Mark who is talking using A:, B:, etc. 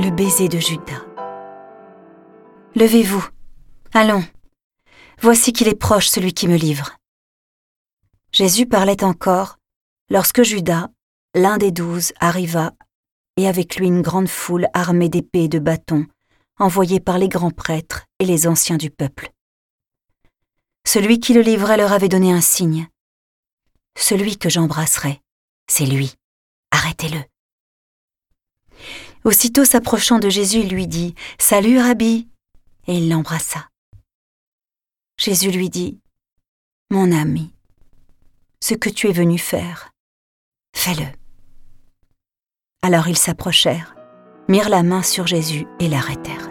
A: le baiser de Judas. Levez-vous, allons, voici qu'il est proche celui qui me livre. Jésus parlait encore lorsque Judas, l'un des douze, arriva, et avec lui une grande foule armée d'épées et de bâtons, envoyés par les grands prêtres et les anciens du peuple. Celui qui le livrait leur avait donné un signe. Celui que j'embrasserai, c'est lui. Arrêtez-le. Aussitôt s'approchant de Jésus, il lui dit Salut, Rabbi et il l'embrassa. Jésus lui dit Mon ami, ce que tu es venu faire, fais-le. Alors ils s'approchèrent, mirent la main sur Jésus et l'arrêtèrent.